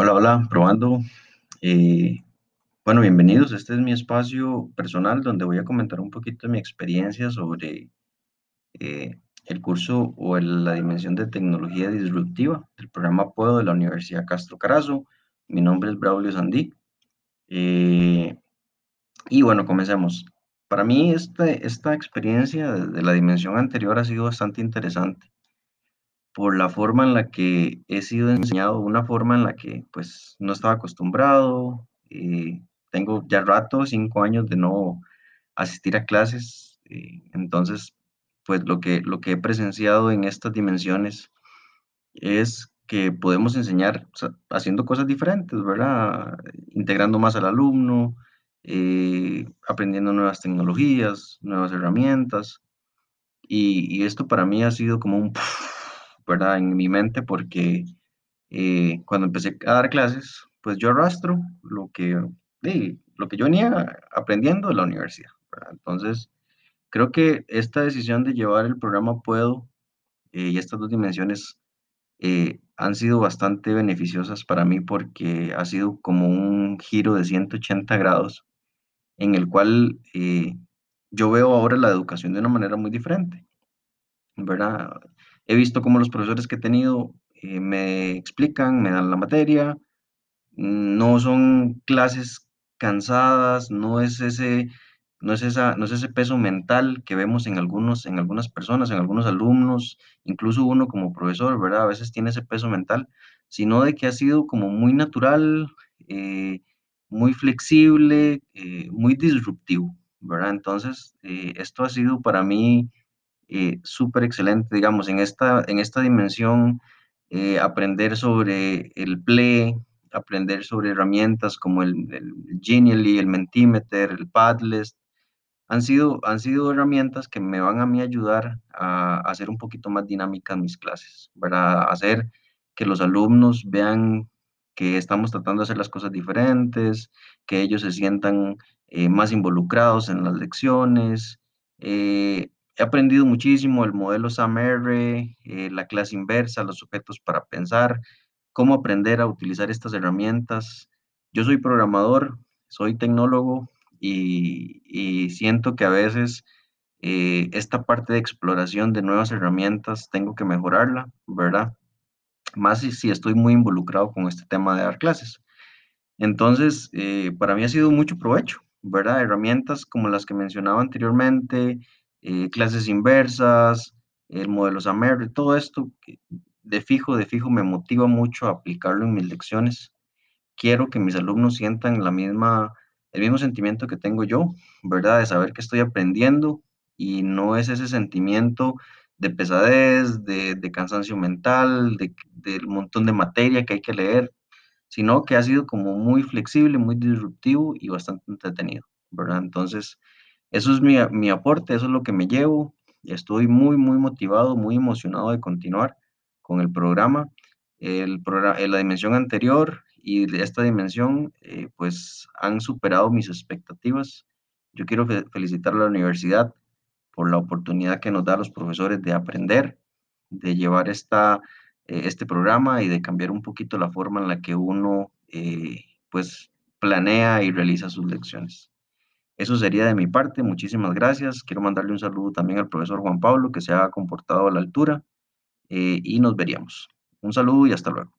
Hola, hola, probando. Eh, bueno, bienvenidos. Este es mi espacio personal donde voy a comentar un poquito de mi experiencia sobre eh, el curso o la dimensión de tecnología disruptiva del programa Puedo de la Universidad Castro Carazo. Mi nombre es Braulio Sandí. Eh, y bueno, comencemos. Para mí este, esta experiencia de la dimensión anterior ha sido bastante interesante por la forma en la que he sido enseñado, una forma en la que pues no estaba acostumbrado. eh, tengo ya rato, cinco años de no asistir a clases, eh, entonces pues lo que, lo que he presenciado en estas dimensiones es que podemos enseñar haciendo cosas diferentes, ¿verdad? Integrando más al alumno, eh, aprendiendo nuevas tecnologías, nuevas herramientas. Y, esto para mí ha sido como un, ¿verdad? En mi mente porque eh, cuando empecé a dar clases, pues yo arrastro lo que, lo que yo venía aprendiendo de la universidad, ¿verdad? Entonces, creo que esta decisión de llevar el programa Puedo eh, y estas dos dimensiones eh, han sido bastante beneficiosas para mí porque ha sido como un giro de 180 grados en el cual eh, yo veo ahora la educación de una manera muy diferente. ¿verdad? He visto cómo los profesores que he tenido eh, me explican, me dan la materia, no son clases cansadas, no es ese, no es esa, no es ese peso mental que vemos en algunos, en algunas personas, en algunos alumnos, incluso uno como profesor, ¿verdad? A veces tiene ese peso mental, sino de que ha sido como muy natural, eh, muy flexible, eh, muy disruptivo, ¿verdad? Entonces, eh, esto ha sido para mí eh, súper excelente, digamos, en esta, en esta dimensión, eh, aprender sobre el PLE, aprender sobre herramientas como el, el Genially, el Mentimeter, el Padlet, han sido, han sido herramientas que me van a mí ayudar a, a hacer un poquito más dinámicas mis clases, para hacer que los alumnos vean que estamos tratando de hacer las cosas diferentes, que ellos se sientan eh, más involucrados en las lecciones. Eh, he aprendido muchísimo el modelo SAMR, eh, la clase inversa, los objetos para pensar, cómo aprender a utilizar estas herramientas. Yo soy programador, soy tecnólogo, y, siento que a veces eh, esta parte de exploración de nuevas herramientas tengo que mejorarla, ¿verdad? Más si, si estoy muy involucrado con este tema de dar clases. Entonces, eh, para mí ha sido mucho provecho, ¿verdad? Herramientas como las que mencionaba anteriormente, eh, clases inversas, el modelo SAMR, todo esto de fijo, de fijo me motiva mucho a aplicarlo en mis lecciones quiero que mis alumnos sientan la misma, el mismo sentimiento que tengo yo, ¿verdad? De saber que estoy aprendiendo y no es ese sentimiento de pesadez, de, de cansancio mental, de, del montón de materia que hay que leer, sino que ha sido como muy flexible, muy disruptivo y bastante entretenido, ¿verdad? Entonces, eso es mi, mi aporte, eso es lo que me llevo. Estoy muy, muy motivado, muy emocionado de continuar con el programa. El programa, en la dimensión anterior y esta dimensión, eh, pues han superado mis expectativas. Yo quiero fe- felicitar a la universidad por la oportunidad que nos da a los profesores de aprender, de llevar esta, eh, este programa y de cambiar un poquito la forma en la que uno, eh, pues, planea y realiza sus lecciones. Eso sería de mi parte. Muchísimas gracias. Quiero mandarle un saludo también al profesor Juan Pablo, que se ha comportado a la altura, eh, y nos veríamos. Un saludo y hasta luego.